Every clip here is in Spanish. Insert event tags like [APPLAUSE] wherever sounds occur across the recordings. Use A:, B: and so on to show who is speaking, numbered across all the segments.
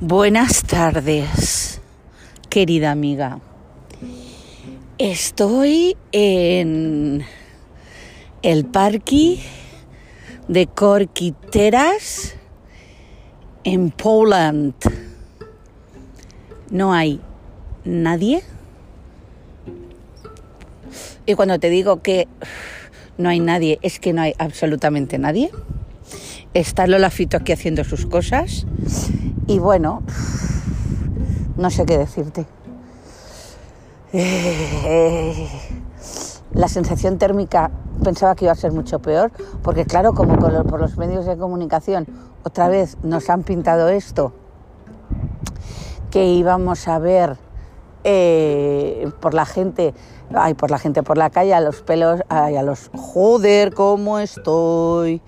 A: Buenas tardes, querida amiga. Estoy en el parque de Corquiteras en Poland. No hay nadie. Y cuando te digo que no hay nadie, es que no hay absolutamente nadie. Está Lola Fito aquí haciendo sus cosas. Y bueno, no sé qué decirte. Eh, la sensación térmica pensaba que iba a ser mucho peor, porque claro, como por los medios de comunicación otra vez nos han pintado esto, que íbamos a ver eh, por la gente, ay, por la gente por la calle, a los pelos, ay, a los, joder, cómo estoy,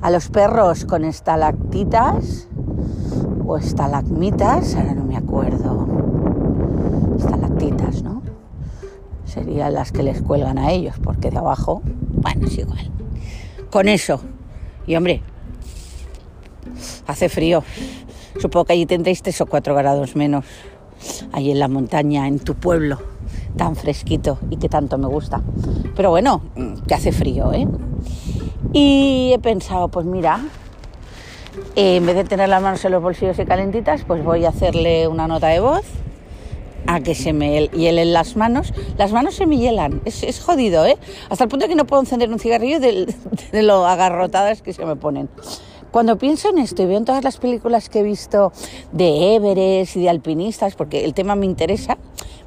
A: a los perros con estalactitas o estalagmitas, ahora no me acuerdo, estalactitas, ¿no? Serían las que les cuelgan a ellos, porque de abajo, bueno, es igual. Con eso, y hombre, hace frío, supongo que allí tendréis tres o cuatro grados menos, ahí en la montaña, en tu pueblo, tan fresquito y que tanto me gusta. Pero bueno, que hace frío, ¿eh? Y he pensado, pues mira, en vez de tener las manos en los bolsillos y calentitas, pues voy a hacerle una nota de voz a que se me hielen las manos. Las manos se me hielan, es, jodido, ¿eh? Hasta el punto de que no puedo encender un cigarrillo de, [LAUGHS] de lo agarrotadas que se me ponen. Cuando pienso en esto y veo en todas las películas que he visto de Everest y de alpinistas, porque el tema me interesa,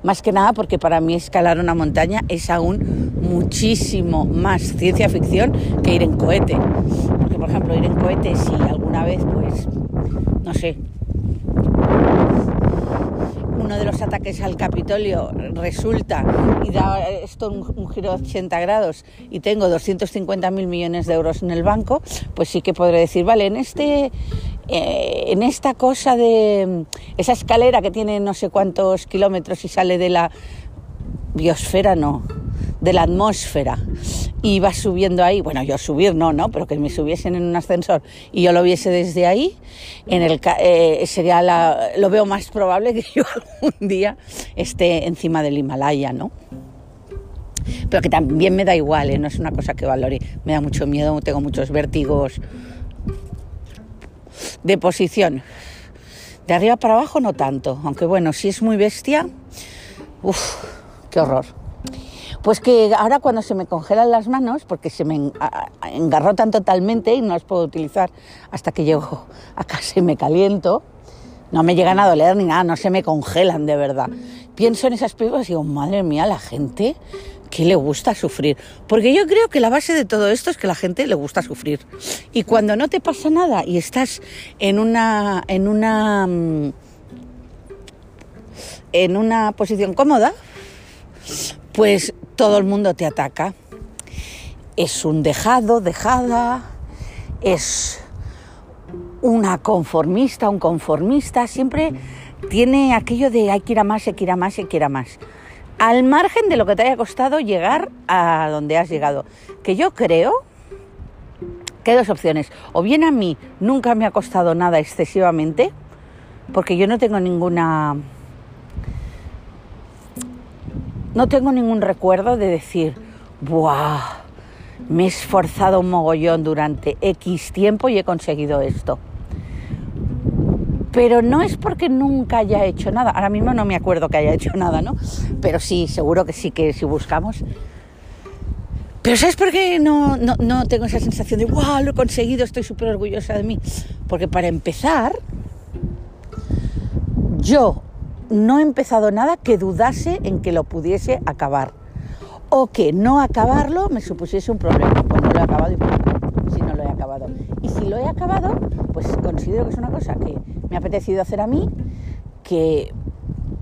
A: más que nada porque para mí escalar una montaña es aún muchísimo más ciencia ficción que ir en cohete. Por ejemplo, ir en cohete, si alguna vez, pues, no sé, uno de los ataques al Capitolio resulta y da esto un, giro de 80 grados y tengo 250 mil millones de euros en el banco, pues sí que podré decir, vale, en este eh, en esta cosa de esa escalera que tiene no sé cuántos kilómetros y sale de la biosfera, no, de la atmósfera y va subiendo ahí, bueno, yo subir no, no, pero que me subiesen en un ascensor y yo lo viese desde ahí, en el, eh, sería la, lo veo más probable que [LAUGHS] yo algún día esté encima del Himalaya, ¿no? Pero que también me da igual, ¿eh? no es una cosa que valore, me da mucho miedo, tengo muchos vértigos de posición. De arriba para abajo no tanto, aunque bueno, si es muy bestia, uff, qué horror. Pues que ahora cuando se me congelan las manos, porque se me engarrotan totalmente y no las puedo utilizar hasta que llego a casa y me caliento, no me llegan a doler ni nada, no se me congelan de verdad. Pienso en esas películas y digo, madre mía, la gente que le gusta sufrir. Porque yo creo que la base de todo esto es que la gente le gusta sufrir. Y cuando no te pasa nada y estás en una, en una, mm, en una posición cómoda, pues todo el mundo te ataca. Es un dejado, dejada, es una conformista, un conformista, siempre tiene aquello de hay que ir a más, hay que ir a más, hay que ir a más. Al margen de lo que te haya costado llegar a donde has llegado. Que yo creo que hay dos opciones. O bien a mí nunca me ha costado nada excesivamente, porque yo no tengo ninguna no tengo ningún recuerdo de decir, ¡buah! Me he esforzado un mogollón durante X tiempo y he conseguido esto. Pero no es porque nunca haya hecho nada. Ahora mismo no me acuerdo que haya hecho nada, ¿no? Pero sí, seguro que sí que si buscamos. Pero ¿sabes por qué no, no, no tengo esa sensación de, wow, lo he conseguido, estoy súper orgullosa de mí? Porque para empezar, yo no he empezado nada que dudase en que lo pudiese acabar. O que no acabarlo me supusiese un problema. Pues no lo he acabado y si no lo he acabado. Y si lo he acabado, pues considero que es una cosa que me ha apetecido hacer a mí, que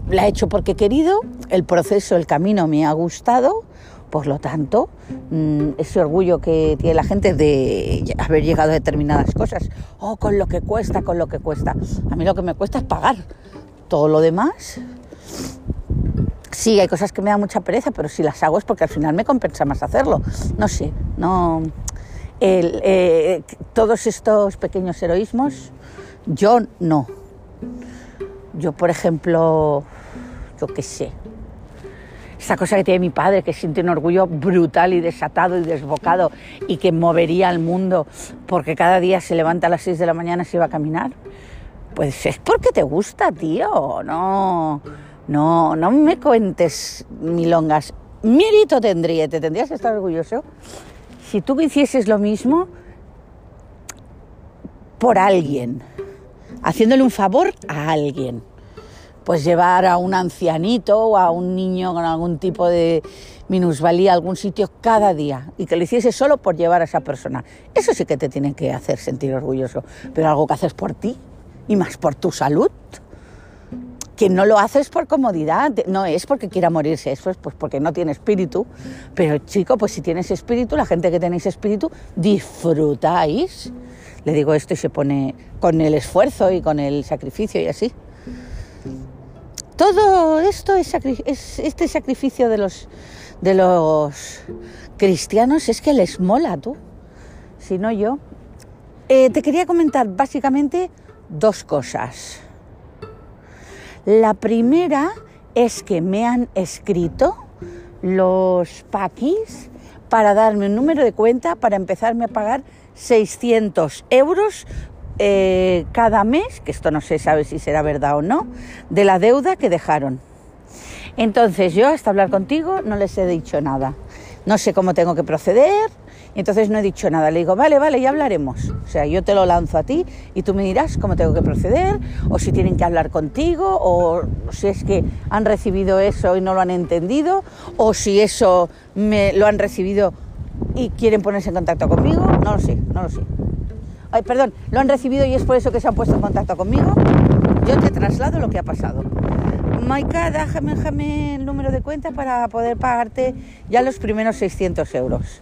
A: la he hecho porque he querido, el proceso, el camino me ha gustado, por lo tanto, mm, ese orgullo que tiene la gente de haber llegado a determinadas cosas, o oh, con lo que cuesta, con lo que cuesta. A mí lo que me cuesta es pagar, todo lo demás, sí, hay cosas que me dan mucha pereza, pero si las hago es porque al final me compensa más hacerlo. No sé, no. Eh, todos estos pequeños heroísmos, yo no. Yo, por ejemplo, yo qué sé, esa cosa que tiene mi padre, que siente un orgullo brutal y desatado y desbocado y que movería al mundo porque cada día se levanta a las 6 de la mañana y se va a caminar. Pues es porque te gusta, tío. No, no, no me cuentes milongas. Mérito tendría, te tendrías que estar orgulloso si tú hicieses lo mismo por alguien, haciéndole un favor a alguien pues llevar a un ancianito o a un niño con algún tipo de minusvalía a algún sitio cada día y que lo hiciese solo por llevar a esa persona. Eso sí que te tiene que hacer sentir orgulloso, pero algo que haces por ti y más por tu salud. Que no lo haces por comodidad, no es porque quiera morirse, eso es pues porque no tiene espíritu. Pero chico, pues si tienes espíritu, la gente que tenéis espíritu, disfrutáis. Le digo esto y se pone con el esfuerzo y con el sacrificio y así. Todo esto es, este sacrificio de los, de los cristianos es que les mola, tú, si no yo. Eh, te quería comentar básicamente dos cosas. La primera es que me han escrito los paquis para darme un número de cuenta para empezarme a pagar 600 euros eh, cada mes, que esto no se sabe si será verdad o no, de la deuda que dejaron. Entonces yo hasta hablar contigo no les he dicho nada. No sé cómo tengo que proceder, entonces no he dicho nada. Le digo, vale, vale, ya hablaremos. O sea, yo te lo lanzo a ti y tú me dirás cómo tengo que proceder, o si tienen que hablar contigo, o si es que han recibido eso y no lo han entendido, o si eso lo han recibido y quieren ponerse en contacto conmigo. No lo sé, no lo sé ay, perdón, lo han recibido y es por eso que se han puesto en contacto conmigo, yo te traslado lo que ha pasado. Maika, déjame, déjame el número de cuenta para poder pagarte ya los primeros 600 euros.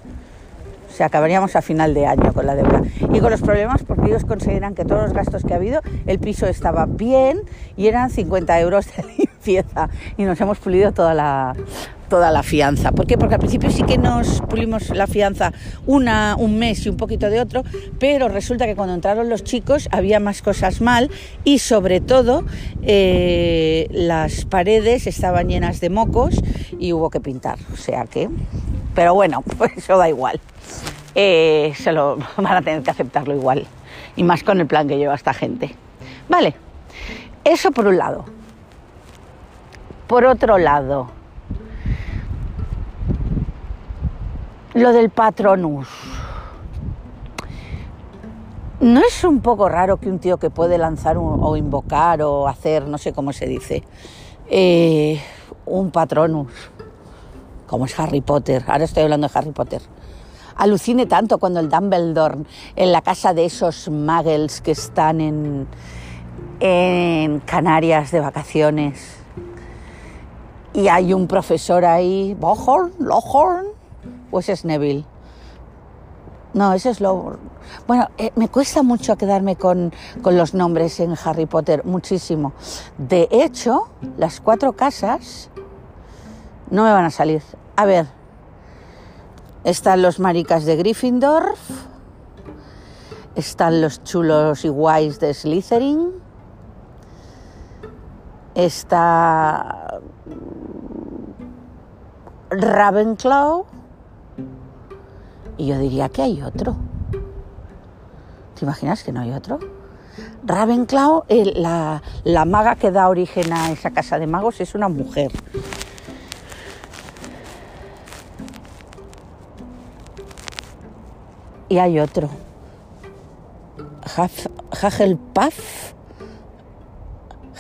A: Sea, acabaríamos a final de año con la deuda. Y con los problemas, porque ellos consideran que todos los gastos que ha habido, el piso estaba bien y eran 50 euros de [LAUGHS] limpieza. Y nos hemos pulido toda la, toda la fianza. ¿Por qué? Porque al principio sí que nos pulimos la fianza una, un mes y un poquito de otro, pero resulta que cuando entraron los chicos había más cosas mal y sobre todo eh, las paredes estaban llenas de mocos y hubo que pintar. O sea que, pero bueno, [LAUGHS] pues eso da igual. Eh, se lo [LAUGHS] van a tener que aceptarlo igual. Y más con el plan que lleva esta gente. Vale, eso por un lado. Por otro lado, Lo del patronus. ¿No es un poco raro que un tío que puede lanzar o invocar o hacer, no sé cómo se dice, eh, un patronus, como es Harry Potter, ahora estoy hablando de Harry Potter, alucine tanto cuando el Dumbledore en la casa de esos muggles que están en, en Canarias de vacaciones y hay un profesor ahí, Bohorn, Lohorn, o es Neville. No, ese es lo... Bueno, eh, me cuesta mucho quedarme con, con, los nombres en Harry Potter, muchísimo. De hecho, las cuatro casas no me van a salir. A ver, están los maricas de Gryffindor, están los chulos y guays de Slytherin, está Ravenclaw, y yo diría que hay otro. ¿Te imaginas que no hay otro? Ravenclaw, la, la maga que da origen a esa casa de magos, es una mujer. Y hay otro. Hagelpuff.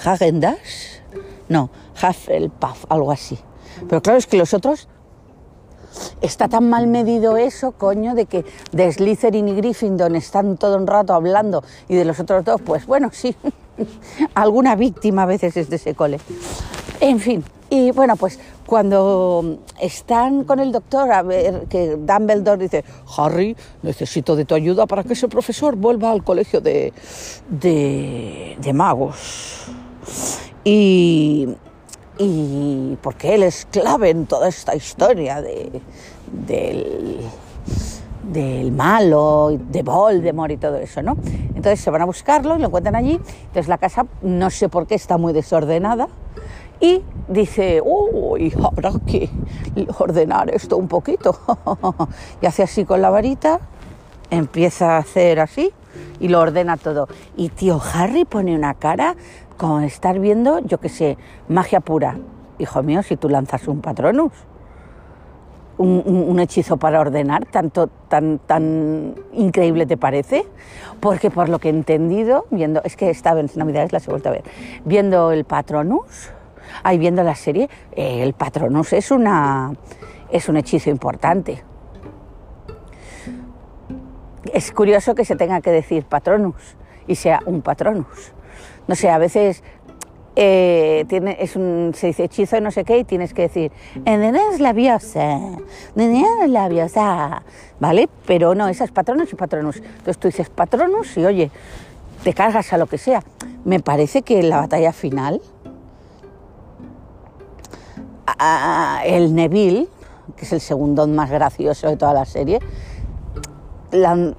A: Hagendash. No, Hufflepuff, algo así. Pero claro, es que los otros está tan mal medido eso, coño, de que de Slytherin y Gryffindor están todo un rato hablando y de los otros dos, pues bueno, sí, [LAUGHS] alguna víctima a veces es de ese cole. En fin, y bueno, pues cuando están con el doctor, a ver que Dumbledore dice, Harry, necesito de tu ayuda para que ese profesor vuelva al colegio de, de, magos. Y, y porque él es clave en toda esta historia de, del, del malo, de Voldemort y todo eso, ¿no? Entonces se van a buscarlo y lo encuentran allí. Entonces la casa, no sé por qué, está muy desordenada. Y dice, uy, habrá que ordenar esto un poquito. [LAUGHS] y hace así con la varita, empieza a hacer así y lo ordena todo. Y tío Harry pone una cara como estar viendo, yo qué sé, magia pura. Hijo mío, si tú lanzas un patronus, un, hechizo para ordenar, tanto, tan, tan increíble te parece, porque por lo que he entendido, viendo, es que esta vez Navidades la he vuelto a ver, viendo el patronus, ahí viendo la serie, eh, el patronus es, una, es un hechizo importante. Es curioso que se tenga que decir patronus y sea un patronus no sé, a veces eh, tiene, es un, se dice hechizo y no sé qué y tienes que decir, es labiosa, es labiosa, ¿vale? Pero no, esas patronus y patronus. Entonces tú dices patronus y oye, te cargas a lo que sea. Me parece que en la batalla final, el Neville, que es el segundo más gracioso de toda la serie,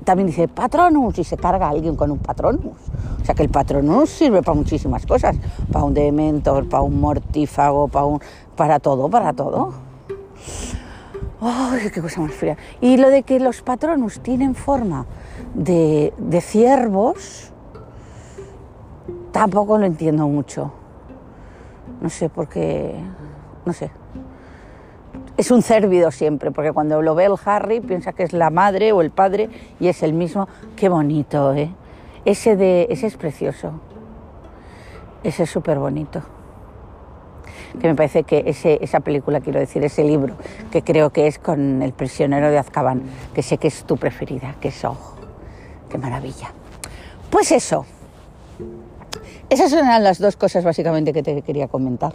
A: también dice patronus y se carga alguien con un patronus. O sea que el patronus sirve para muchísimas cosas, para un dementor, para un mortífago, para, un, para todo, para todo. ¡Ay, qué cosa más fría! Y lo de que los patronus tienen forma de ciervos, tampoco lo entiendo mucho. No sé por qué, no sé es un cérvido siempre, porque cuando lo ve el Harry piensa que es la madre o el padre y es el mismo. Qué bonito, ¿eh? Ese, de, ese es precioso. Ese es súper bonito. Que me parece que ese, esa película, quiero decir, ese libro, que creo que es con El prisionero de Azkaban, que sé que es tu preferida, que es oh, qué maravilla. Pues eso. Esas eran las dos cosas básicamente que te quería comentar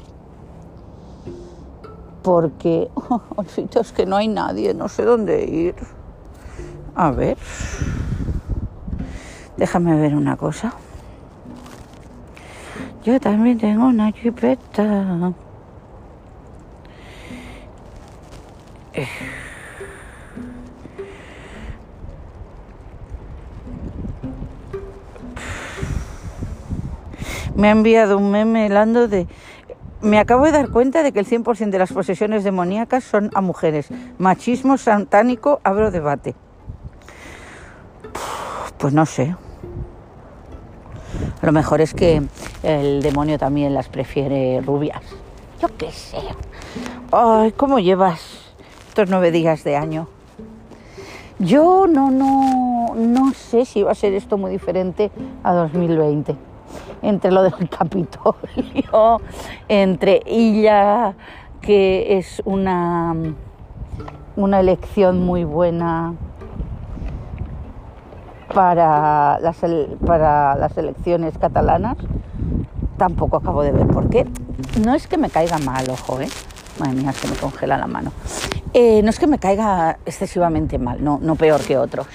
A: porque [LAUGHS] oh, es que no hay nadie, no sé dónde ir. A ver, déjame ver una cosa. Yo también tengo una chipeta. Eh. Me ha enviado un meme helando de me acabo de dar cuenta de que el 100% de las posesiones demoníacas son a mujeres. Machismo satánico, abro debate. Pues no sé. Lo mejor es que el demonio también las prefiere rubias. Yo qué sé. Ay, ¿cómo llevas estos nueve días de año? Yo no, no, no sé si va a ser esto muy diferente a 2020 entre lo del Capitolio, entre ella, que es una, una elección muy buena para las, para las elecciones catalanas, tampoco acabo de ver por qué. No es que me caiga mal, ojo, ¿eh? Madre mía, se me congela la mano. Eh, no es que me caiga excesivamente mal, no, no peor que otros.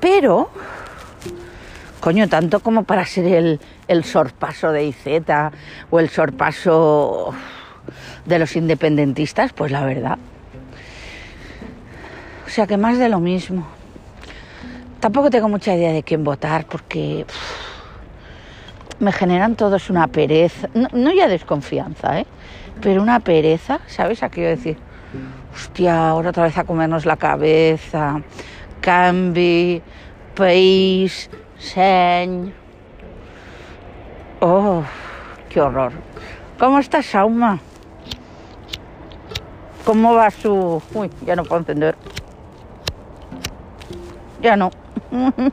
A: Pero coño, tanto como para ser el, el sorpaso de IZ o el sorpaso de los independentistas, pues la verdad. O sea que más de lo mismo. Tampoco tengo mucha idea de quién votar porque me generan todos una pereza, no, ya desconfianza, ¿eh? pero una pereza, ¿sabes? A qué decir, hostia, ahora otra vez a comernos la cabeza, cambio, país, Señ. Oh, qué horror. ¿Cómo está Sauma? ¿Cómo va su...? Uy, ya no puedo entender. Ya no. [LAUGHS]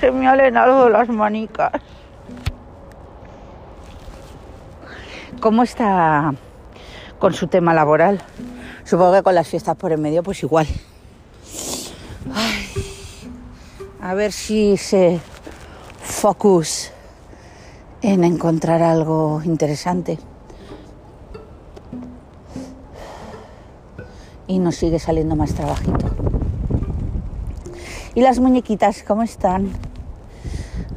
A: Se me ha lenado las manicas. ¿Cómo está con su tema laboral? Supongo que con las fiestas por en medio, pues igual. A ver si se focus en encontrar algo interesante. Y nos sigue saliendo más trabajito. ¿Y las muñequitas cómo están?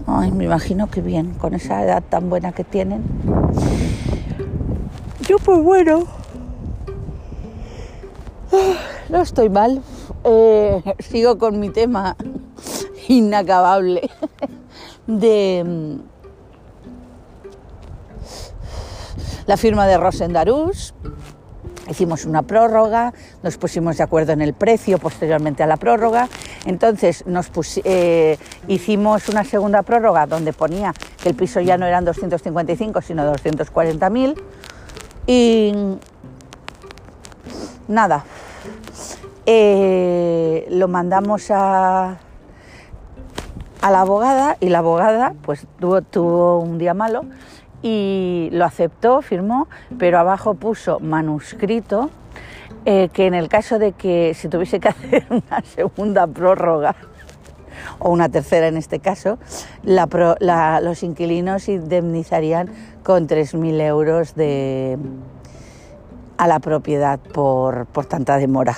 A: Ay, me imagino que bien, con esa edad tan buena que tienen. Yo pues bueno, no estoy mal. Eh, sigo con mi tema inacabable de mm, la firma de Rosendarús. Hicimos una prórroga, nos pusimos de acuerdo en el precio posteriormente a la prórroga. Entonces nos eh, hicimos una segunda prórroga donde ponía que el piso ya no eran 255 sino 240.000. Y nada, eh, lo mandamos a, a la abogada y la abogada pues tuvo, un día malo y lo aceptó, firmó, pero abajo puso manuscrito eh, que en el caso de que se tuviese que [LAUGHS] hacer una segunda prórroga o una tercera en este caso, los inquilinos indemnizarían con 3.000 euros de, a la propiedad por tanta demora.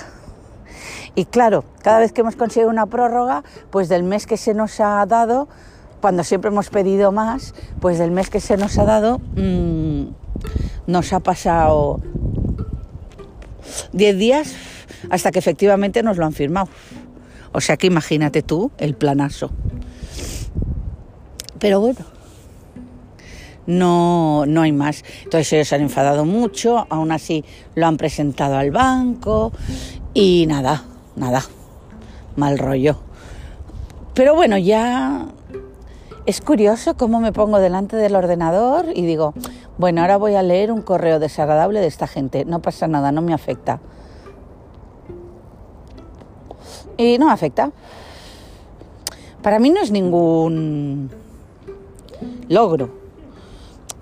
A: Y claro, cada vez que hemos conseguido una prórroga, pues del mes que se nos ha dado, cuando siempre hemos pedido más, pues del mes que se nos ha dado, mmm, nos ha pasado 10 días hasta que efectivamente nos lo han firmado. O sea que imagínate tú el planazo. Pero bueno, no, no hay más. Entonces ellos han enfadado mucho, aún así lo han presentado al banco y nada, nada, mal rollo. Pero bueno, ya es curioso cómo me pongo delante del ordenador y digo, bueno, ahora voy a leer un correo desagradable de esta gente. No pasa nada, no me afecta. Y no me afecta. Para mí no es ningún logro,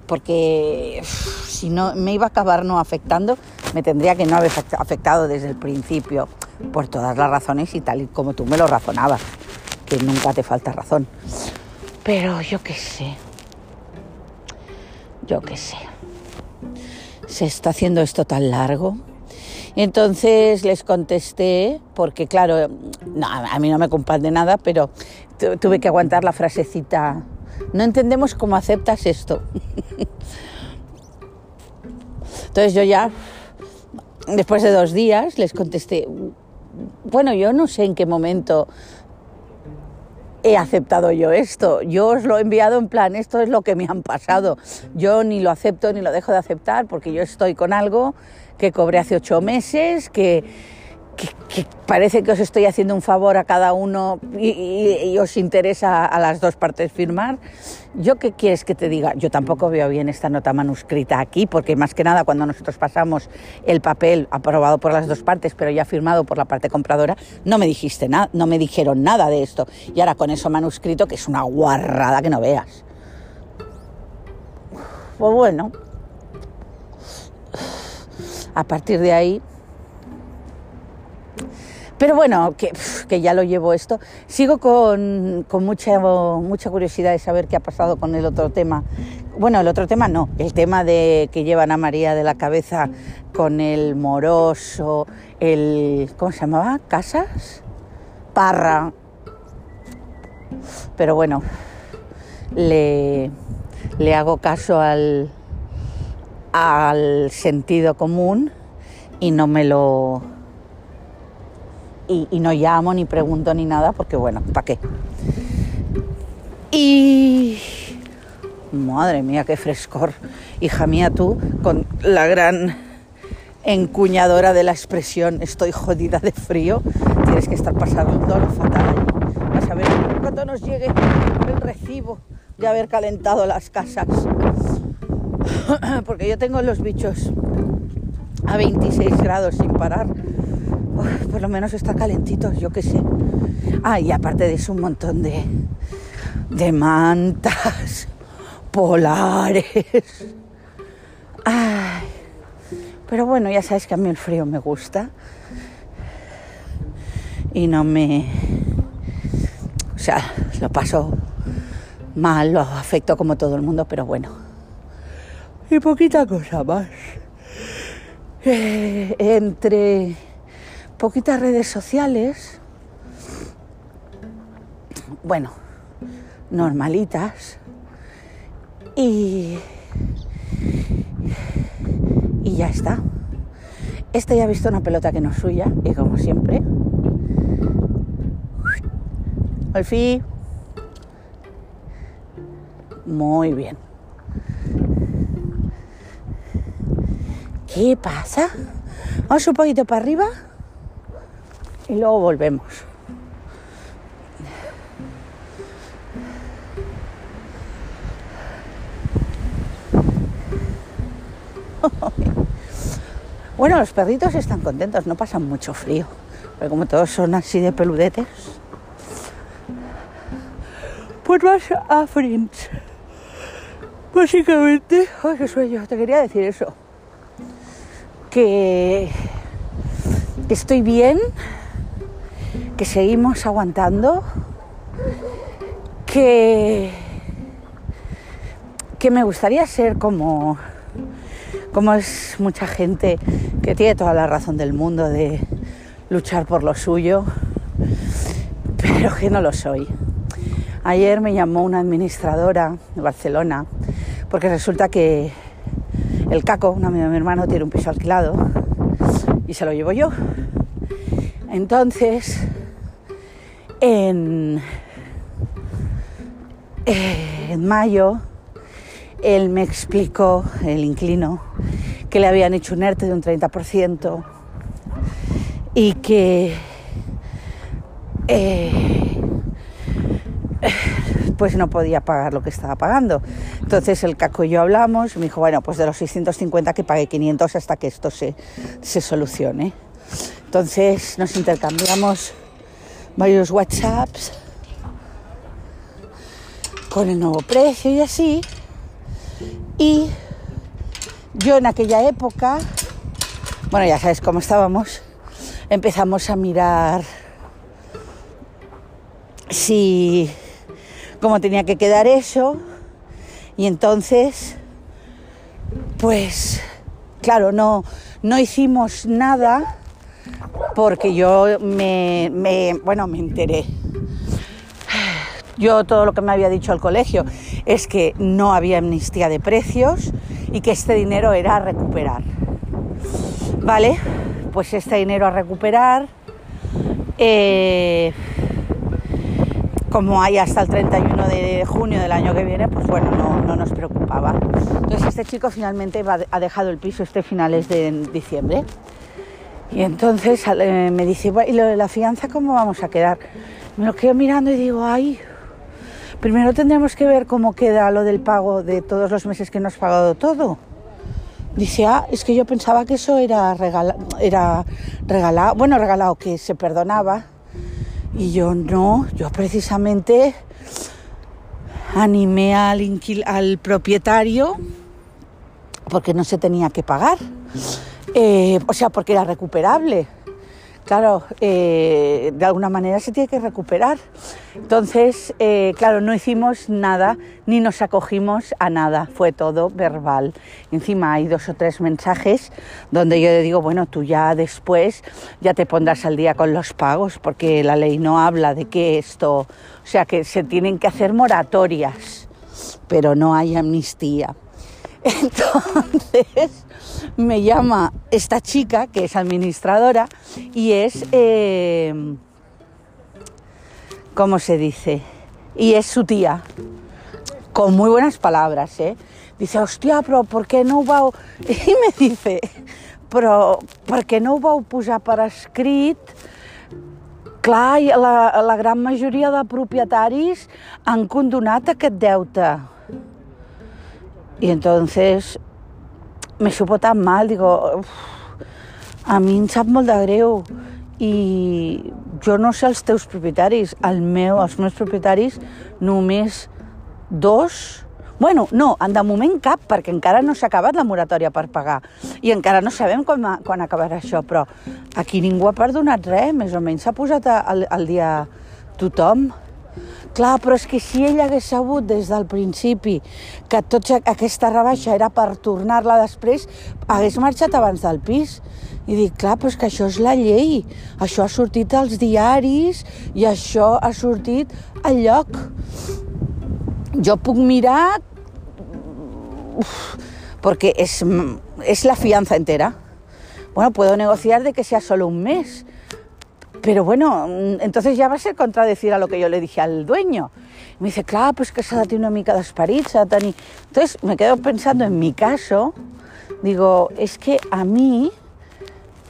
A: porque si no me iba a acabar no afectando, me tendría que no haber afectado desde el principio por todas las razones y tal y como tú me lo razonabas, que nunca te falta razón. Pero yo qué sé, yo qué sé, se está haciendo esto tan largo. entonces les contesté, porque claro, a mí no me compande nada, pero tuve que aguantar la frasecita, no entendemos cómo aceptas esto. [LAUGHS] Entonces yo ya, después de dos días, les contesté, bueno, yo no sé en qué momento he aceptado yo esto. Yo os lo he enviado en plan, esto es lo que me han pasado. Yo ni lo acepto ni lo dejo de aceptar porque yo estoy con algo que cobré hace ocho meses, que que, parece que os estoy haciendo un favor a cada uno y, os interesa a las dos partes firmar. ¿Yo qué quieres que te diga? Yo tampoco veo bien esta nota manuscrita aquí, porque más que nada cuando nosotros pasamos el papel aprobado por las dos partes, pero ya firmado por la parte compradora, no me dijiste nada, no me dijeron nada de esto. Y ahora con eso manuscrito, que es una guarrada que no veas. Pues bueno, a partir de ahí pero bueno, que, ya lo llevo esto. Sigo con, mucha, mucha curiosidad de saber qué ha pasado con el otro tema. Bueno, el otro tema no, el tema de que llevan a María de la cabeza con el moroso, el... ¿Cómo se llamaba? ¿Casas? Parra. Pero bueno, le, le hago caso al, al sentido común y no me lo y, no llamo ni pregunto ni nada porque bueno, ¿para qué? Y madre mía, qué frescor, hija mía tú, con la gran encuñadora de la expresión estoy jodida de frío, tienes que estar pasando lo fatal. A saber cuándo nos llegue el recibo de haber calentado las casas. [CLEARS THROAT] Porque yo tengo los bichos a 26 grados sin parar por lo menos está calentito, yo qué sé. Ah, y aparte de eso, un montón de, de mantas [LAUGHS] polares. Ay, pero bueno, ya sabes que a mí el frío me gusta. Y no me... O sea, lo paso mal, lo afecto como todo el mundo, pero bueno. Y poquita cosa más. Eh, entre poquitas redes sociales, bueno, normalitas, y, y ya está. Este ya ha visto una pelota que no es suya, y como siempre, al fin, muy bien. ¿Qué pasa? Vamos un poquito para arriba y luego volvemos. [LAUGHS] Bueno, los perritos están contentos, no pasan mucho frío, pero como todos son así de peludetes, pues más afrins. Básicamente, ay, qué sueño, te quería decir eso. Que estoy bien, que seguimos aguantando, que, que me gustaría ser como, como es mucha gente que tiene toda la razón del mundo de luchar por lo suyo, pero que no lo soy. Ayer me llamó una administradora de Barcelona porque resulta que el Caco, un amigo de mi hermano, tiene un piso alquilado y se lo llevo yo. Entonces, en, en mayo, él me explicó, el inclino, que le habían hecho un ERTE de un 30% y que eh, pues no podía pagar lo que estaba pagando. Entonces el caco y yo hablamos y me dijo, bueno, pues de los 650 que pague 500 hasta que esto se, se solucione. Entonces nos intercambiamos varios WhatsApps con el nuevo precio y así. Y yo en aquella época, bueno, ya sabes cómo estábamos, empezamos a mirar si cómo tenía que quedar eso y entonces pues claro no no hicimos nada porque yo me, bueno me enteré yo todo lo que me había dicho el colegio es que no había amnistía de precios y que este dinero era a recuperar. Vale, pues este dinero a recuperar, eh, como hay hasta el 31 de junio del año que viene, pues bueno, no, no nos preocupaba. Entonces este chico finalmente ha dejado el piso este finales de diciembre. Y entonces me dice, ¿y lo de la fianza cómo vamos a quedar? Me lo quedo mirando y digo, ay, primero tendremos que ver cómo queda lo del pago de todos los meses que nos has pagado todo. Dice, ah, es que yo pensaba que eso era, era regalado, bueno, regalado, que se perdonaba. Y yo no, yo precisamente animé al, al propietario porque no se tenía que pagar, eh, o sea, porque era recuperable claro, eh, de alguna manera se tiene que recuperar. Entonces, eh, claro, no hicimos nada ni nos acogimos a nada, fue todo verbal. Encima hay dos o tres mensajes donde yo le digo, bueno, tú ya después ya te pondrás al día con los pagos, porque la ley no habla de que esto, o sea, que se tienen que hacer moratorias, pero no hay amnistía. [LAUGHS] Entonces, me llama esta chica, que es administradora, y es, eh, ¿cómo se dice? Y es su tía, con muy buenas palabras, ¿eh? Dice, hostia, pero ¿por qué no va [LAUGHS] Y me dice, però per què no ho vau posar per escrit? Clar, la, la gran majoria de propietaris han condonat aquest deute. Y entonces me supo tan mal, digo, uf, a mi em sap molt de greu i jo no sé els teus propietaris, el meu, els meus propietaris només dos Bueno, no, de moment cap, perquè encara no s'ha acabat la moratòria per pagar i encara no sabem quan, quan acabarà això, però aquí ningú ha perdonat res, més o menys s'ha posat al, dia tothom. Clar, però és que si ell hagués sabut des del principi que tota aquesta rebaixa era per tornar-la després, hagués marxat abans del pis. I dic, clar, però és que això és la llei. Això ha sortit als diaris i això ha sortit al lloc. Jo puc mirar... Uf, porque es, es la fianza entera. Bueno, puedo negociar de que sea solo un mes, Pero bueno, mm, entonces ya va a ser contradecir a lo que yo le dije al dueño. Me dice, claro, pues que s'ha de una mica d'esperit. Entonces me quedo pensando en mi caso, digo, es que a mí,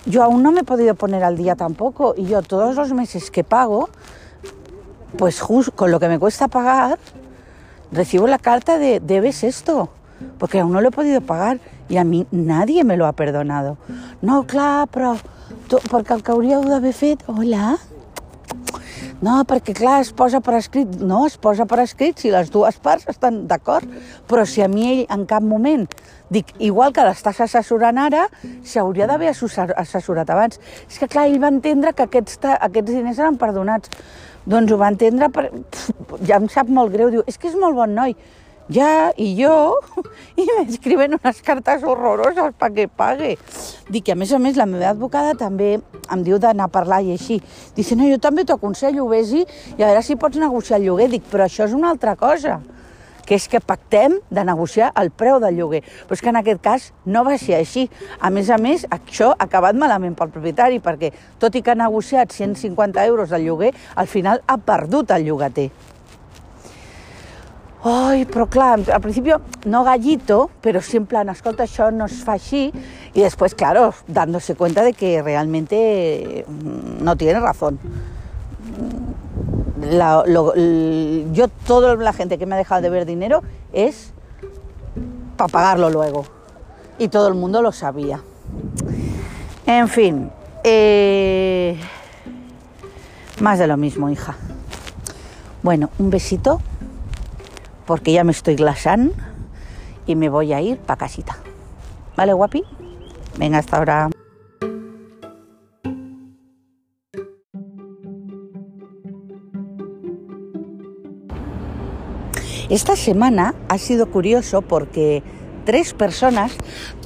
A: yo aún no me he podido poner al día tampoco, y yo todos los meses que pago, pues justo con lo que me cuesta pagar, recibo la carta de debes esto, porque aún no lo he podido pagar y a mí nadie me lo ha perdonado. No, clar, però tu, perquè el que hauríeu d'haver fet... Hola? No, perquè clar, es posa per escrit. No, es posa per escrit si les dues parts estan d'acord, però si a mi ell en cap moment dic, igual que l'estàs assessorant ara, s'hauria d'haver assessorat abans. És que clar, ell va entendre que aquests, aquests diners eren perdonats. Doncs ho va entendre, per... ja em sap molt greu, diu, és que és molt bon noi, ya, y yo, y [LAUGHS] me escriben unes cartes horroroses perquè pague. Dic que, a més a més, la meva advocada també em diu d'anar a parlar i així. Dice, no, jo també t'ho aconsello, vés-hi i a veure si pots negociar el lloguer. Dic, però això és una altra cosa que és que pactem de negociar el preu del lloguer. Però és que en aquest cas no va ser així. A més a més, això ha acabat malament pel propietari, perquè tot i que ha negociat 150 euros del lloguer, al final ha perdut el llogater. Ai, però al principi no gallito, però sí en plan, escolta, això no es fa claro, dándose cuenta de que realmente mm, no tiene razón. La, lo, yo, toda la gente que me ha dejado de ver dinero es para pagarlo luego. Y todo el mundo lo sabía. En fin, eh, más de lo mismo, hija. Bueno, un besito porque ya me estoy glasando y me voy a ir para casita. ¿Vale, guapi? Venga, hasta ahora. Esta semana ha sido curioso porque tres personas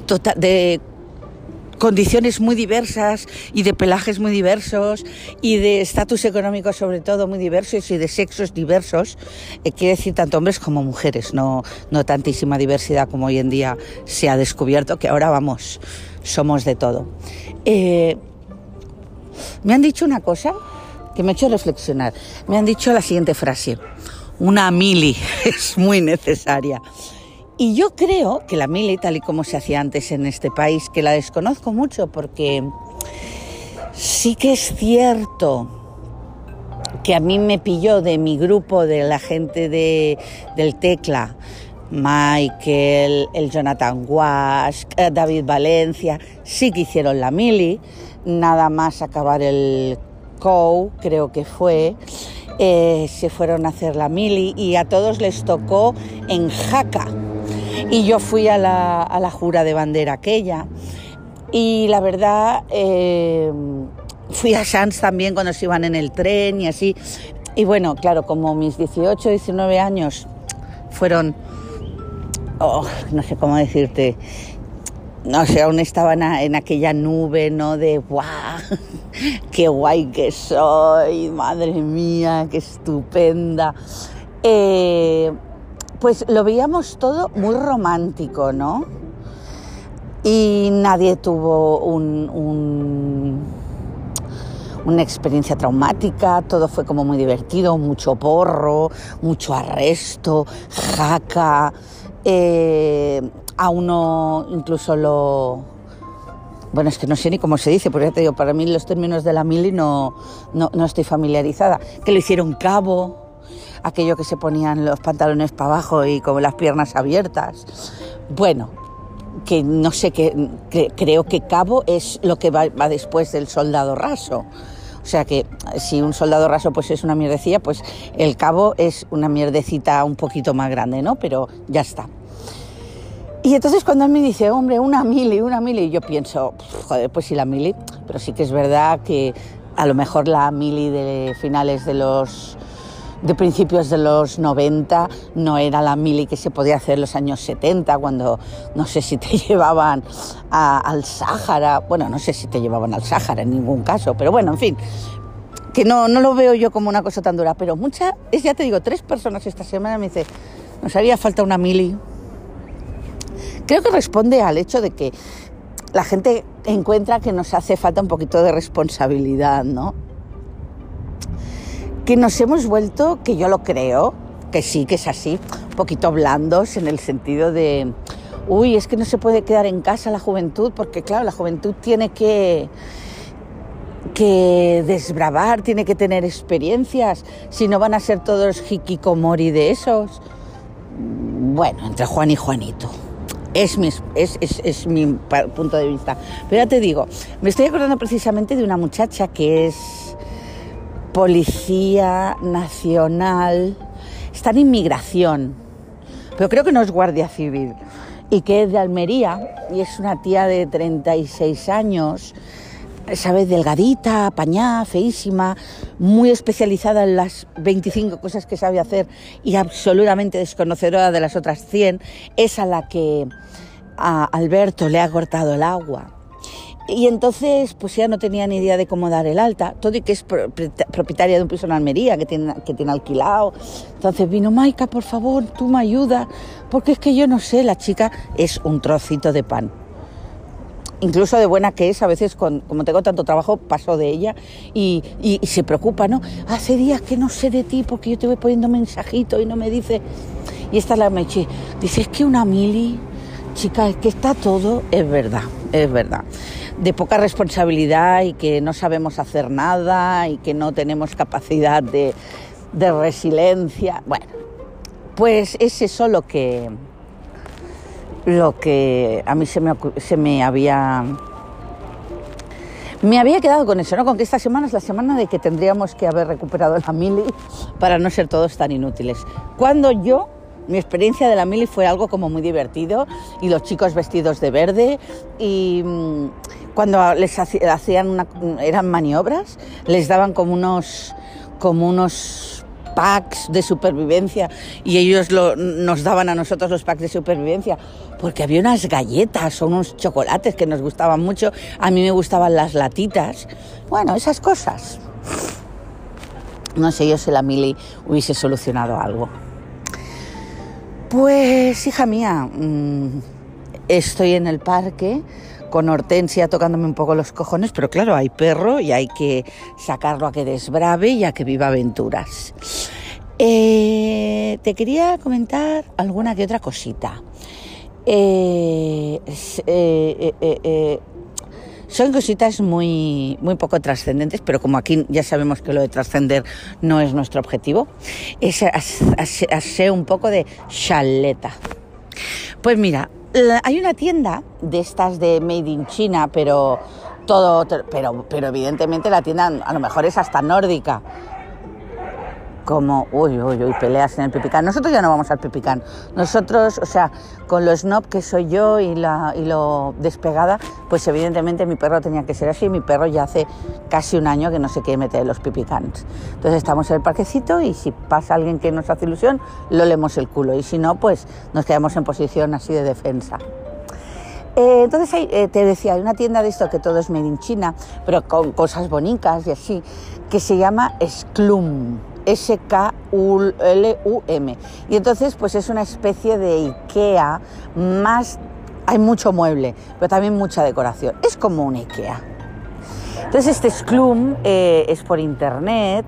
A: tota-, de condiciones muy diversas y de pelajes muy diversos y de estatus económico sobre todo muy diversos y de sexos diversos, eh, quiere decir tanto hombres como mujeres, no, no tantísima diversidad como hoy en día se ha descubierto, que ahora vamos, somos de todo. Eh, me han dicho una cosa que me ha hecho reflexionar, me han dicho la siguiente frase, una mili [LAUGHS] es muy necesaria. Y yo creo que la mili, tal y como se hacía antes en este país, que la desconozco mucho porque sí que es cierto que a mí me pilló de mi grupo, de la gente de, del Tecla, Michael, el Jonathan Wash, eh, David Valencia, sí que hicieron la mili, nada más acabar el COU, creo que fue, eh, se fueron a hacer la mili y a todos les tocó en Jaca y yo fui a la, a la jura de bandera aquella. Y la verdad, eh, fui a Sanz también cuando se iban en el tren y así. Y bueno, claro, como mis 18, 19 años fueron, oh, no sé cómo decirte, no sé, aún estaban en aquella nube, ¿no? De, ¡guau! [LAUGHS] ¡Qué guay que soy! ¡Madre mía! ¡Qué estupenda! Eh, pues lo veíamos todo muy romántico, ¿no? Y nadie tuvo un, una experiencia traumática, todo fue como muy divertido, mucho porro, mucho arresto, jaca, eh, a uno incluso lo... Bueno, es que no sé ni cómo se dice, porque ya te digo, para mí los términos de la mili no, no, no estoy familiarizada. Que lo hicieron cabo, aquello que se ponían los pantalones para abajo y con las piernas abiertas. Bueno, que no sé qué, creo que cabo es lo que va, después del soldado raso. O sea que si un soldado raso pues es una mierdecilla, pues el cabo es una mierdecita un poquito más grande, ¿no? Pero ya está. Y entonces cuando él me dice, hombre, una mili, una mili, yo pienso, joder, pues sí la mili, pero sí que es verdad que a lo mejor la mili de finales de los de principios de los 90 no era la mili que se podía hacer en los años 70, cuando no sé si te [LAUGHS] llevaban al Sáhara, bueno, no sé si te llevaban al Sáhara en ningún caso, pero bueno, en fin, que no, no lo veo yo como una cosa tan dura, pero muchas, ya te digo, tres personas esta semana me dicen, nos haría falta una mili. Creo que responde al hecho de que la gente encuentra que nos hace falta un poquito de responsabilidad, ¿no? Que nos hemos vuelto, que yo lo creo, que sí, que es así, un poquito blandos en el sentido de, uy, es que no se puede quedar en casa la juventud, porque claro, la juventud tiene que que desbravar, tiene que tener experiencias, si no van a ser todos hikikomori de esos. Bueno, entre Juan y Juanito. Es mi, es, es, mi punto de vista. Pero ya te digo, me estoy acordando precisamente de una muchacha que es policía nacional, está en inmigración, pero creo que no es guardia civil, y que es de Almería, y es una tía de 36 años, ¿sabes? Delgadita, apañada, feísima, muy especializada en las 25 cosas que sabe hacer y absolutamente desconocedora de las otras 100, es a la que a Alberto le ha cortado el agua. Y entonces, pues ya no tenía ni idea de cómo dar el alta. Todo y que es propietaria de un piso en Almería, que tiene, que tiene alquilado. Entonces vino, Maika, por favor, tú me ayudas, porque es que yo no sé, la chica es un trocito de pan incluso de buena que es, a veces como tengo tanto trabajo paso de ella y, se preocupa, ¿no? Hace días que no sé de ti porque yo te voy poniendo mensajitos y no me dice... Y esta la meche, dice, es que una mili, chica, es que está todo, es verdad, es verdad. De poca responsabilidad y que no sabemos hacer nada y que no tenemos capacidad de, de resiliencia. Bueno, pues es eso lo que, lo que a mí se me, se me había... Me había quedado con eso, ¿no? Con que esta semana es la semana de que tendríamos que haber recuperado la mili para no ser todos tan inútiles. Cuando yo, mi experiencia de la mili fue algo como muy divertido y los chicos vestidos de verde y mm, cuando les hacían una, eran maniobras, les daban como unos, como unos packs de supervivencia y ellos nos daban a nosotros los packs de supervivencia porque había unas galletas o unos chocolates que nos gustaban mucho. A mí me gustaban las latitas. Bueno, esas cosas. No sé yo si la Mili hubiese solucionado algo. Pues, hija mía, mm, estoy en el parque con Hortensia tocándome un poco los cojones, pero claro, hay perro y hay que sacarlo a que desbrave y a que viva aventuras. Eh, te quería comentar alguna que otra cosita. Eh, eh, son cositas muy, muy poco trascendentes, pero como aquí ya sabemos que lo de trascender no es nuestro objetivo, es hacer un poco de chaleta. Pues mira, hay una tienda de estas de Made in China, pero todo, pero, pero evidentemente la tienda a lo mejor es hasta nórdica. Como, uy, uy, uy, peleas en el pipicán. Nosotros ya no vamos al pipicán. Nosotros, o sea, con lo snob que soy yo y, la, y lo despegada, pues evidentemente mi perro tenía que ser así. Mi perro ya hace casi un año que no se quiere meter en los pipicans. Entonces estamos en el parquecito y si pasa alguien que nos hace ilusión, lo leemos el culo. Y si no, pues nos quedamos en posición así de defensa. Eh, entonces eh, te decía, hay una tienda de esto que todo es made in China, pero con cosas bonitas y así, que se llama Sklum. S-K-U-L-U-M. Y entonces, pues es una especie de IKEA más. Hay mucho mueble, pero también mucha decoración. Es como un IKEA. Entonces, este Sklum eh, es por internet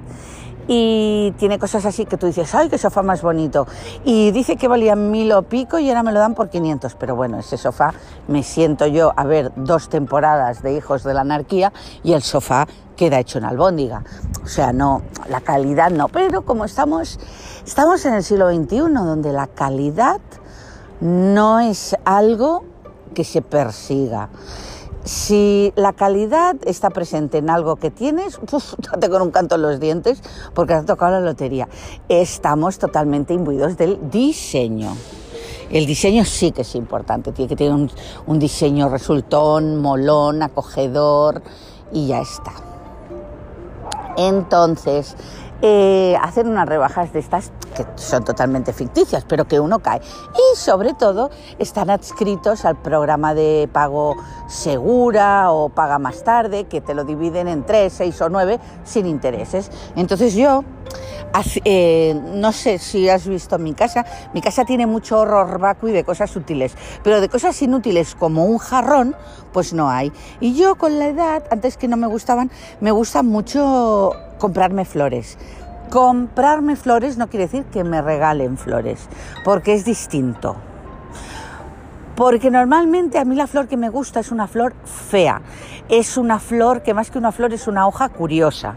A: y tiene cosas así que tú dices, ¡ay, qué sofá más bonito! Y dice que valía mil o pico y ahora me lo dan por 500, pero bueno, ese sofá me siento yo a ver dos temporadas de Hijos de la Anarquía y el sofá queda hecho en albóndiga. O sea, no, la calidad no, pero como estamos, estamos en el siglo XXI, donde la calidad no es algo que se persiga. Si la calidad está presente en algo que tienes, [LAUGHS] uf, date con un canto en los dientes porque has tocado la lotería. Estamos totalmente imbuidos del diseño. El diseño sí que es importante, tiene que tener un, un diseño resultón, molón, acogedor y ya está. Entonces, eh, hacer unas rebajas de estas que son totalmente ficticias, pero que uno cae. Y sobre todo están adscritos al programa de pago segura o paga más tarde, que te lo dividen en tres, seis o nueve sin intereses. Entonces yo, eh, no sé si has visto mi casa, mi casa tiene mucho horror vacui de cosas útiles, pero de cosas inútiles como un jarrón, pues no hay. Y yo con la edad, antes que no me gustaban, me gusta mucho comprarme flores comprarme flores no quiere decir que me regalen flores, porque es distinto. Porque normalmente a mí la flor que me gusta es una flor fea. Es una flor que más que una flor es una hoja curiosa.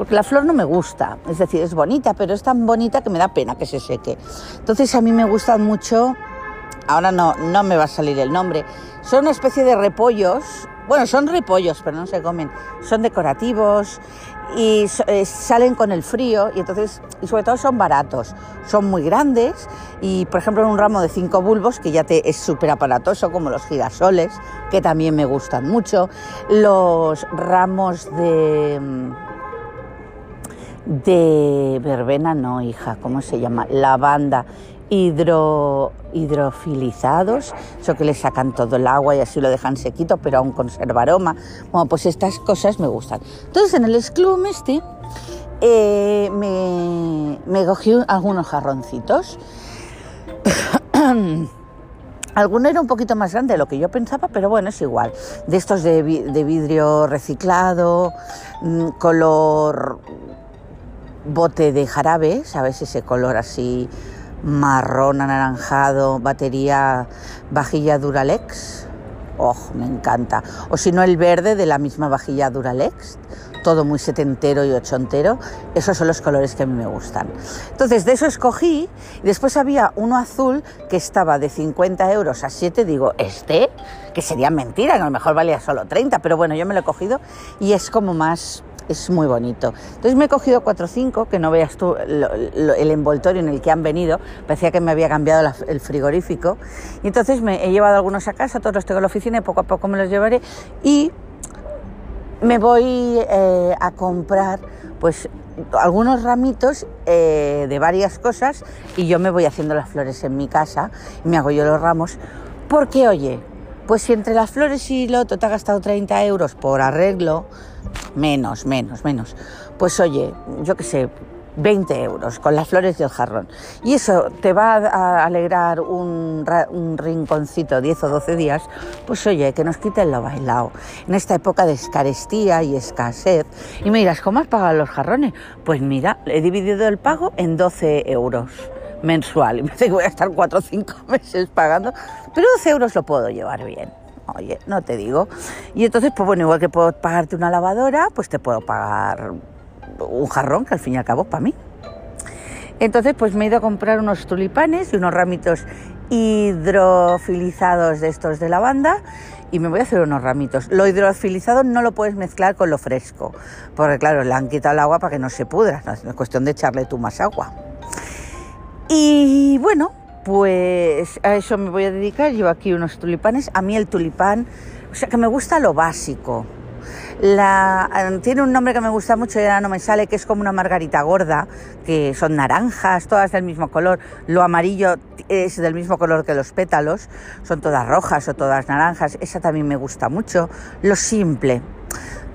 A: Porque la flor no me gusta, es decir, es bonita, pero es tan bonita que me da pena que se seque. Entonces a mí me gustan mucho, ahora no, no me va a salir el nombre, son una especie de repollos, bueno, son repollos, pero no se comen, son decorativos y eh, salen con el frío y entonces, y sobre todo son baratos, son muy grandes y por ejemplo un ramo de cinco bulbos que ya te es súper aparatoso como los girasoles, que también me gustan mucho, los ramos de de verbena no, hija, ¿cómo se llama? Lavanda hidro, hidrofilizados, eso que le sacan todo el agua y así lo dejan sequito, pero aún conserva aroma. Bueno, pues estas cosas me gustan. Entonces en el Exclum este eh, me, me cogí algunos jarroncitos. [COUGHS] Alguno era un poquito más grande de lo que yo pensaba, pero bueno, es igual. De estos de, de vidrio reciclado, mm, color bote de jarabe, ¿sabes? Ese color así marrón anaranjado, batería vajilla Duralex. Oh, me encanta. O si no, el verde de la misma vajilla Duralex. Todo muy setentero y ochentero. Esos son los colores que a mí me gustan. Entonces, de eso escogí. Y después había uno azul que estaba de 50 euros a 7. Digo, ¿este? Que sería mentira, a lo mejor valía solo 30. Pero bueno, yo me lo he cogido y es como más es muy bonito. Entonces me he cogido 4 o 5, que no veas tú el envoltorio en el que han venido, parecía que me había cambiado el frigorífico. Y entonces me he llevado algunos a casa, todos los tengo en la oficina y poco a poco me los llevaré. Y me voy eh, a comprar pues algunos ramitos eh, de varias cosas y yo me voy haciendo las flores en mi casa y me hago yo los ramos porque oye pues si entre las flores y lo otro te ha gastado 30 euros por arreglo, menos, menos, menos, pues oye, yo qué sé, 20 euros con las flores y el jarrón. Y eso te va a alegrar un, rinconcito 10 o 12 días, pues oye, que nos quiten lo bailado. En esta época de escarestía y escasez. Y me dirás, ¿cómo has pagado los jarrones? Pues mira, he dividido el pago en 12 euros mensual. Y me dice que voy a estar cuatro o cinco [LAUGHS] meses pagando, pero 12 euros lo puedo llevar bien. Oye, no te digo. Y entonces, pues bueno, igual que puedo pagarte una lavadora, pues te puedo pagar un jarrón, que al fin y al cabo es para mí. Entonces, pues me he ido a comprar unos tulipanes y unos ramitos hidrofilizados de estos de lavanda y me voy a hacer unos ramitos. Lo hidrofilizado no lo puedes mezclar con lo fresco, porque claro, le han quitado el agua para que no se pudra, es cuestión de echarle tú más agua. Y bueno, pues a eso me voy a dedicar. Llevo aquí unos tulipanes. A mí el tulipán, o sea que me gusta lo básico. La, tiene un nombre que me gusta mucho y ahora no me sale, que es como una margarita gorda, que son naranjas, todas del mismo color. Lo amarillo es del mismo color que los pétalos, son todas rojas o todas naranjas. Esa también me gusta mucho. Lo simple.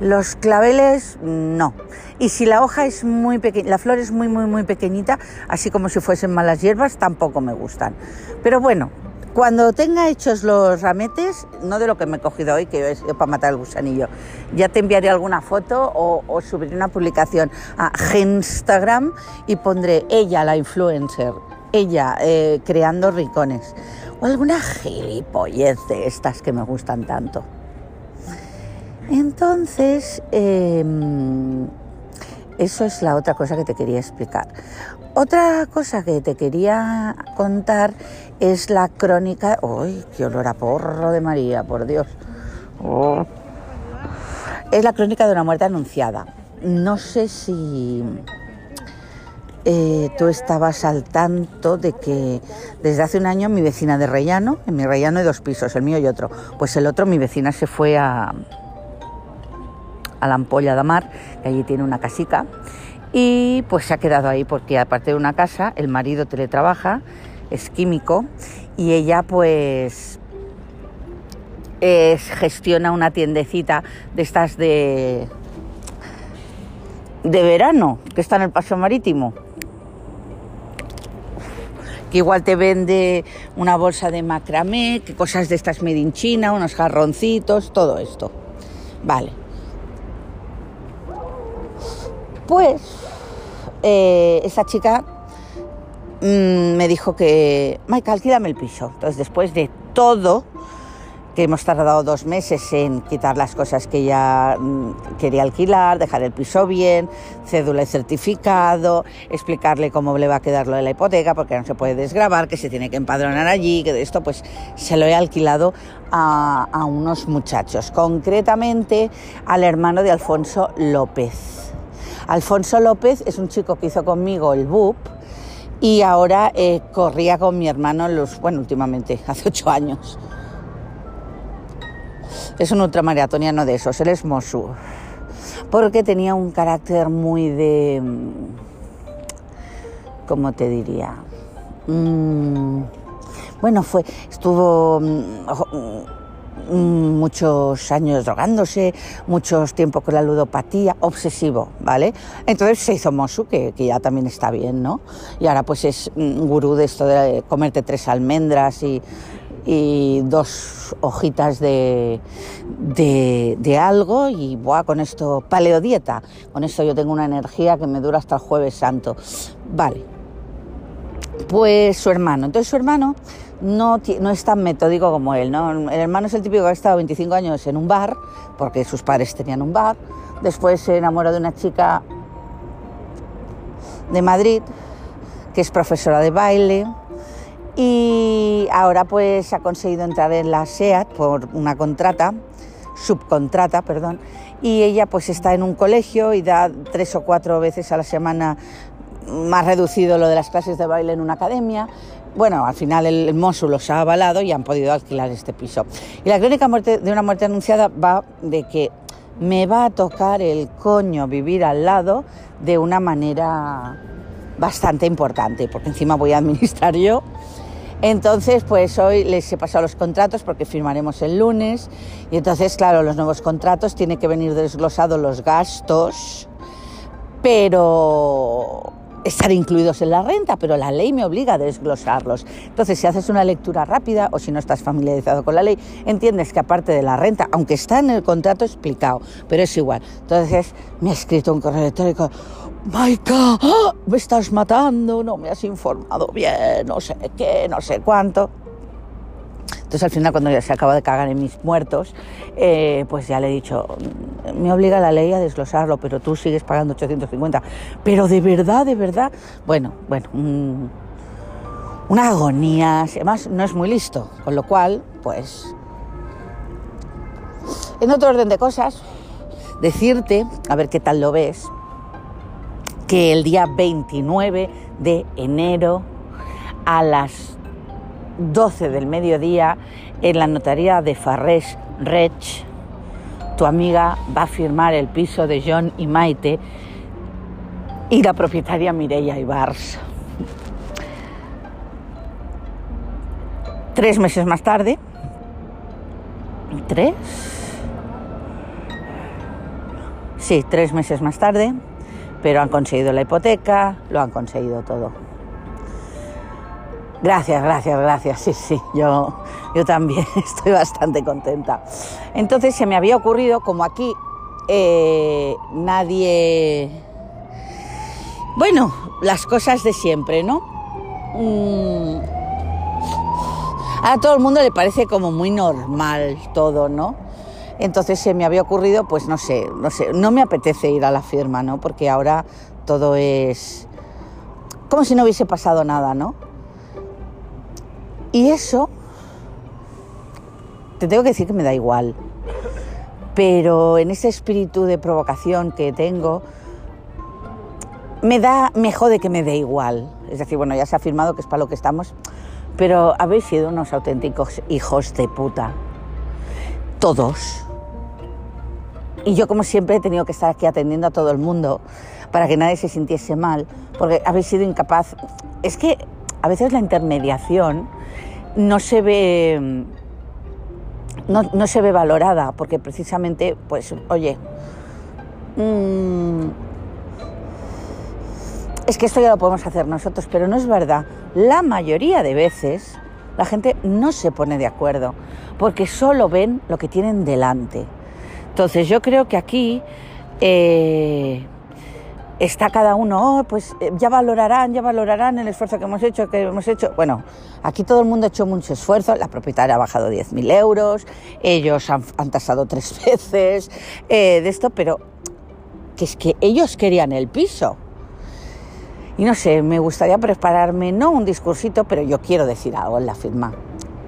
A: Los claveles, no. Y si la hoja es muy pequeña, la flor es muy, muy, muy pequeñita, así como si fuesen malas hierbas, tampoco me gustan. Pero bueno, cuando tenga hechos los rametes, no de lo que me he cogido hoy, que es para matar el gusanillo, ya te enviaré alguna foto o, subiré una publicación a Instagram y pondré ella, la influencer, ella eh, creando rincones. O alguna gilipollez de estas que me gustan tanto. Entonces, em, eso es la otra cosa que te quería explicar. Otra cosa que te quería contar es la crónica. ¡Uy, qué olor a porro de María, por Dios! Oh. Es la crónica de una muerte anunciada. No sé si eh, tú estabas al tanto de que desde hace un año mi vecina de Rellano, en mi Rellano hay dos pisos, el mío y otro, pues el otro mi vecina se fue a, a la Ampolla de Mar, que allí tiene una casica, y pues se ha quedado ahí porque aparte de una casa, el marido teletrabaja, es químico, y ella pues es, gestiona una tiendecita de estas de, de verano, que está en el Paso Marítimo que igual te vende una bolsa de macramé, cosas de estas made in China, unos jarroncitos, todo esto. Vale. Pues esa chica mm, me dijo que, Mike, alquílame el piso. Entonces, después de todo, que hemos tardado dos meses en quitar las cosas que ella mm, quería alquilar, dejar el piso bien, cédula y certificado, explicarle cómo le va a quedar lo de la hipoteca, porque no se puede desgrabar, que se tiene que empadronar allí, que de esto pues se lo he alquilado a unos muchachos, concretamente al hermano de Alfonso López. Alfonso López es un chico que hizo conmigo el BUP, y ahora eh, corría con mi hermano los, bueno, últimamente, [LAUGHS] hace ocho años. Es un ultramaratoniano de esos, él es Mosu. Porque tenía un carácter muy de. Mm, ¿Cómo te diría? Mm, bueno, fue. Estuvo mm, muchos años drogándose, muchos tiempos con la ludopatía, obsesivo, ¿vale? Entonces se hizo Mosu, que, ya también está bien, ¿no? Y ahora pues es gurú de esto de comerte tres almendras y y dos hojitas de, de, algo y buah, con esto, paleodieta, con esto yo tengo una energía que me dura hasta el jueves santo. Vale, pues su hermano, entonces su hermano no, no es tan metódico como él, ¿no? El hermano es el típico que ha estado 25 años en un bar, porque sus padres tenían un bar, después se enamoró de una chica de Madrid, que es profesora de baile, y ahora pues ha conseguido entrar en la SEAT por una contrata, subcontrata, perdón, y ella pues está en un colegio y da tres o cuatro veces a la semana más reducido lo de las clases de baile en una academia. Bueno, al final el, el los ha avalado y han podido alquilar este piso. Y la crónica muerte, de una muerte anunciada va de que me va a tocar el coño vivir al lado de una manera bastante importante, porque encima voy a administrar yo entonces, pues hoy les he pasado los contratos porque firmaremos el lunes y entonces, claro, los nuevos contratos tienen que venir desglosados los gastos, pero estar incluidos en la renta, pero la ley me obliga a desglosarlos. Entonces, si haces una lectura rápida o si no estás familiarizado con la ley, entiendes que aparte de la renta, aunque está en el contrato explicado, pero es igual. Entonces, me ha escrito un correo electrónico, Maika, ¡ah! me estás matando, no me has informado bien, no sé qué, no sé cuánto. Entonces al final cuando ya se acaba de cagar en mis muertos, eh, pues ya le he dicho, me obliga la ley a desglosarlo, pero tú sigues pagando 850. Pero de verdad, de verdad, bueno, bueno, una agonía, además no es muy listo, con lo cual, pues, en otro orden de cosas, decirte, a ver qué tal lo ves, que el día 29 de enero a las 12 del mediodía en la notaría de Farres Rech, tu amiga va a firmar el piso de John y Maite y la propietaria Mireia Ibars. Tres meses más tarde, tres, sí, tres meses más tarde, pero han conseguido la hipoteca, lo han conseguido todo. Gracias, gracias, gracias. Sí, sí, yo, yo también [LAUGHS] estoy bastante contenta. Entonces se me había ocurrido, como aquí eh, nadie... Bueno, las cosas de siempre, ¿no? Mm. A todo el mundo le parece como muy normal todo, ¿no? Entonces se me había ocurrido, pues no sé, no sé, no me apetece ir a la firma, ¿no? Porque ahora todo es como si no hubiese pasado nada, ¿no? Y eso, te tengo que decir que me da igual. Pero en ese espíritu de provocación que tengo, me da, me jode que me dé igual. Es decir, bueno, ya se ha afirmado que es para lo que estamos, pero habéis sido unos auténticos hijos de puta. Todos y yo, como siempre, he tenido que estar aquí atendiendo a todo el mundo para que nadie se sintiese mal, porque habéis sido incapaz. Es que a veces la intermediación no se ve. No, se ve valorada, porque precisamente, pues, oye, mm, es que esto ya lo podemos hacer nosotros, pero no es verdad. La mayoría de veces la gente no se pone de acuerdo, porque solo ven lo que tienen delante. Entonces yo creo que aquí, eh, está cada uno, oh, pues eh, ya valorarán, ya valorarán el esfuerzo que hemos hecho, que hemos hecho. Bueno, aquí todo el mundo ha hecho mucho esfuerzo, la propietaria ha bajado 10.000 euros, ellos han, tasado tres [LAUGHS] veces eh, de esto, pero que es que ellos querían el piso. Y no sé, me gustaría prepararme, no un discursito, pero yo quiero decir algo en la firma.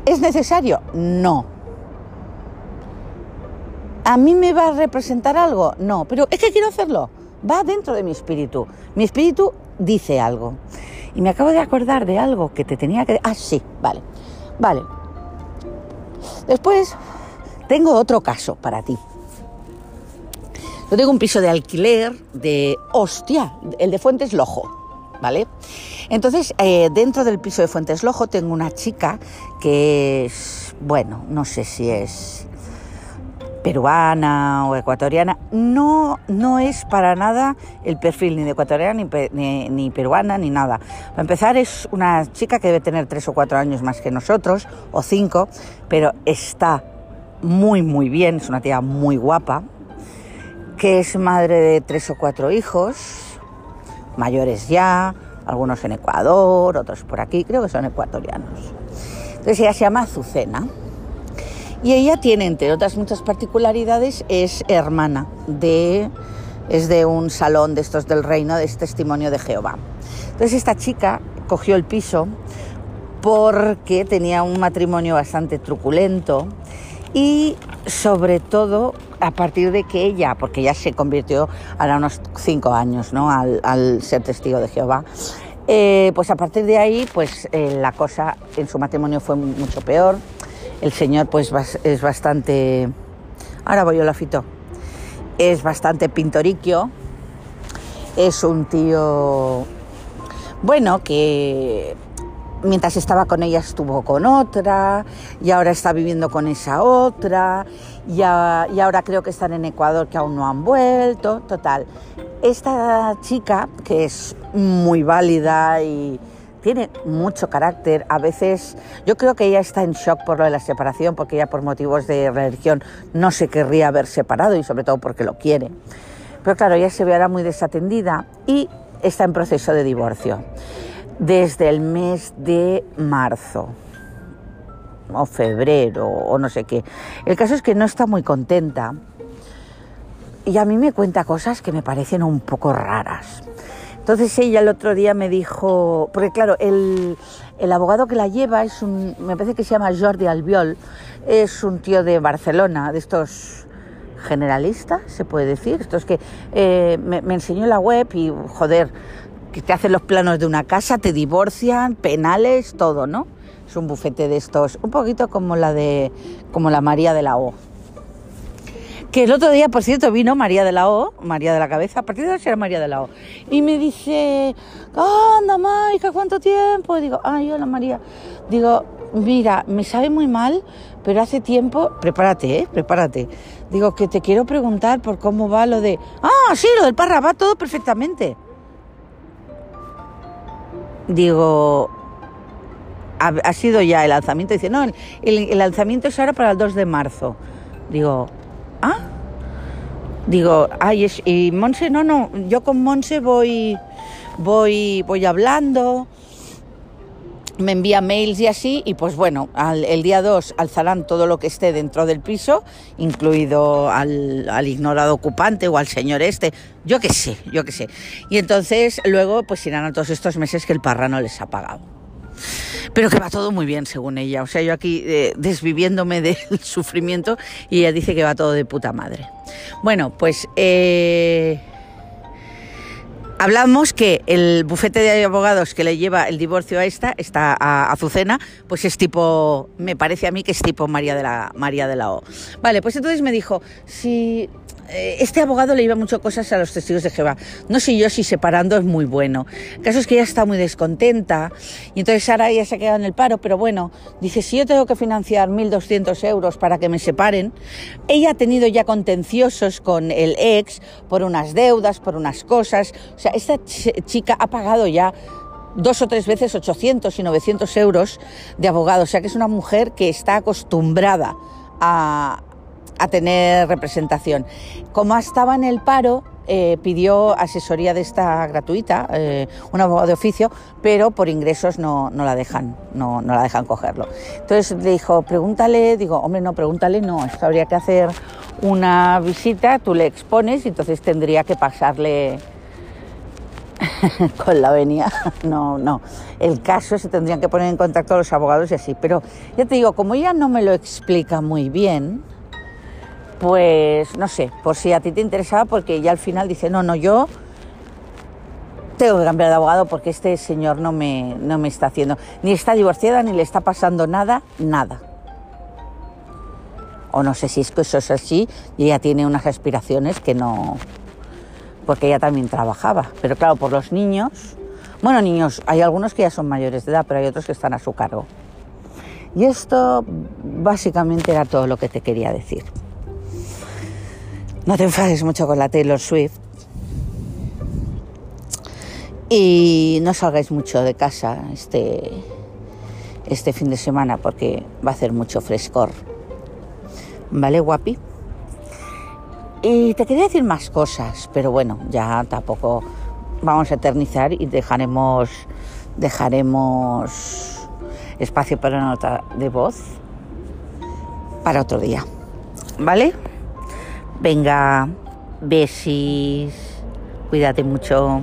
A: ¿Es necesario? No. ¿A mí me va a representar algo? No, pero es que quiero hacerlo va dentro de mi espíritu. Mi espíritu dice algo. Y me acabo de acordar de algo que te tenía que... Ah, sí, vale. Vale. Después tengo otro caso para ti. Yo tengo un piso de alquiler de... Hostia, el de Fuentes Lojo. ¿Vale? Entonces, eh, dentro del piso de Fuentes Lojo tengo una chica que es, bueno, no sé si es peruana o ecuatoriana, no, no es para nada el perfil ni de ecuatoriana ni, ni, peruana ni nada. Para empezar es una chica que debe tener tres o cuatro años más que nosotros, o cinco, pero está muy muy bien, es una tía muy guapa, que es madre de tres o cuatro hijos, mayores ya, algunos en Ecuador, otros por aquí, creo que son ecuatorianos. Entonces ella se llama Azucena y ella tiene, entre otras muchas particularidades, es hermana de, es de un salón de estos del reino, de testimonio de Jehová. Entonces esta chica cogió el piso porque tenía un matrimonio bastante truculento y sobre todo a partir de que ella, porque ella se convirtió ahora unos cinco años ¿no? al, ser testigo de Jehová, eh, pues a partir de ahí pues eh, la cosa en su matrimonio fue mucho peor el señor pues es bastante... Ahora voy yo la fito. Es bastante pintoriquio. Es un tío... Bueno, que mientras estaba con ella estuvo con otra y ahora está viviendo con esa otra y, y, ahora creo que están en Ecuador que aún no han vuelto. Total, esta chica que es muy válida y, tiene mucho carácter. A veces yo creo que ella está en shock por lo de la separación, porque ella por motivos de religión no se querría haber separado y sobre todo porque lo quiere. Pero claro, ella se ve ahora muy desatendida y está en proceso de divorcio desde el mes de marzo o febrero o no sé qué. El caso es que no está muy contenta y a mí me cuenta cosas que me parecen un poco raras. Entonces ella el otro día me dijo, porque claro, el, abogado que la lleva es un, me parece que se llama Jordi Albiol, es un tío de Barcelona, de estos generalistas, se puede decir, estos que eh, me, me enseñó la web y joder, que te hacen los planos de una casa, te divorcian, penales, todo, ¿no? Es un bufete de estos, un poquito como la de, como la María de la O. Que el otro día, por cierto, vino María de la O, María de la Cabeza, a partir de ahora será María de la O, y me dice, anda, Maica, ¿cuánto tiempo? Y digo, ay, hola María. Digo, mira, me sabe muy mal, pero hace tiempo, prepárate, ¿eh? Prepárate. Digo, que te quiero preguntar por cómo va lo de, ah, sí, lo del parra, va todo perfectamente. Digo, ha, sido ya el lanzamiento. Dice, no, el, el lanzamiento es ahora para el 2 de marzo. Digo, ah, digo, ay, y Monse, no, no, yo con Monse voy, voy, voy hablando, me envía mails y así, y pues bueno, el día 2 alzarán todo lo que esté dentro del piso, incluido al, al, ignorado ocupante o al señor este, yo qué sé, yo qué sé. Y entonces luego pues irán a todos estos meses que el parra no les ha pagado. Pero que va todo muy bien, según ella. O sea, yo aquí eh, desviviéndome [LAUGHS] del sufrimiento y ella dice que va todo de puta madre. Bueno, pues eh, hablamos que el bufete de abogados que le lleva el divorcio a esta, esta a Azucena, pues es tipo, me parece a mí que es tipo María de la, María de la O. Vale, pues entonces me dijo, si este abogado le iba mucho cosas a los testigos de Jehová. No sé yo si separando es muy bueno. El caso es que ella está muy descontenta y entonces Sara ya se ha quedado en el paro, pero bueno, dice, si yo tengo que financiar 1.200 euros para que me separen, ella ha tenido ya contenciosos con el ex por unas deudas, por unas cosas. O sea, esta chica ha pagado ya dos o tres veces 800 y 900 euros de abogado. O sea, que es una mujer que está acostumbrada a, a tener representación. Como estaba en el paro, eh, pidió asesoría de esta gratuita, eh, un abogado de oficio, pero por ingresos no, no la dejan, no, no, la dejan cogerlo. Entonces le dijo, pregúntale, digo, hombre, no, pregúntale, no, esto habría que hacer una visita, tú le expones y entonces tendría que pasarle [LAUGHS] con la venia. [LAUGHS] No, no. El caso se tendrían que poner en contacto los abogados y así. Pero ya te digo, como ella no me lo explica muy bien, pues no sé, por si a ti te interesaba, porque ya al final dice, no, no, yo tengo que cambiar de abogado porque este señor no me, no me está haciendo, ni está divorciada, ni le está pasando nada, nada. O no sé si es que eso es así y ella tiene unas aspiraciones que no, porque ella también trabajaba. Pero claro, por los niños, bueno, niños, hay algunos que ya son mayores de edad, pero hay otros que están a su cargo. Y esto básicamente era todo lo que te quería decir. No te enfades mucho con la Taylor Swift. Y no salgáis mucho de casa este, este fin de semana porque va a hacer mucho frescor. ¿Vale, guapi? Y te quería decir más cosas, pero bueno, ya tampoco vamos a eternizar y dejaremos, dejaremos espacio para una nota de voz para otro día. ¿Vale? Venga, besis, cuídate mucho.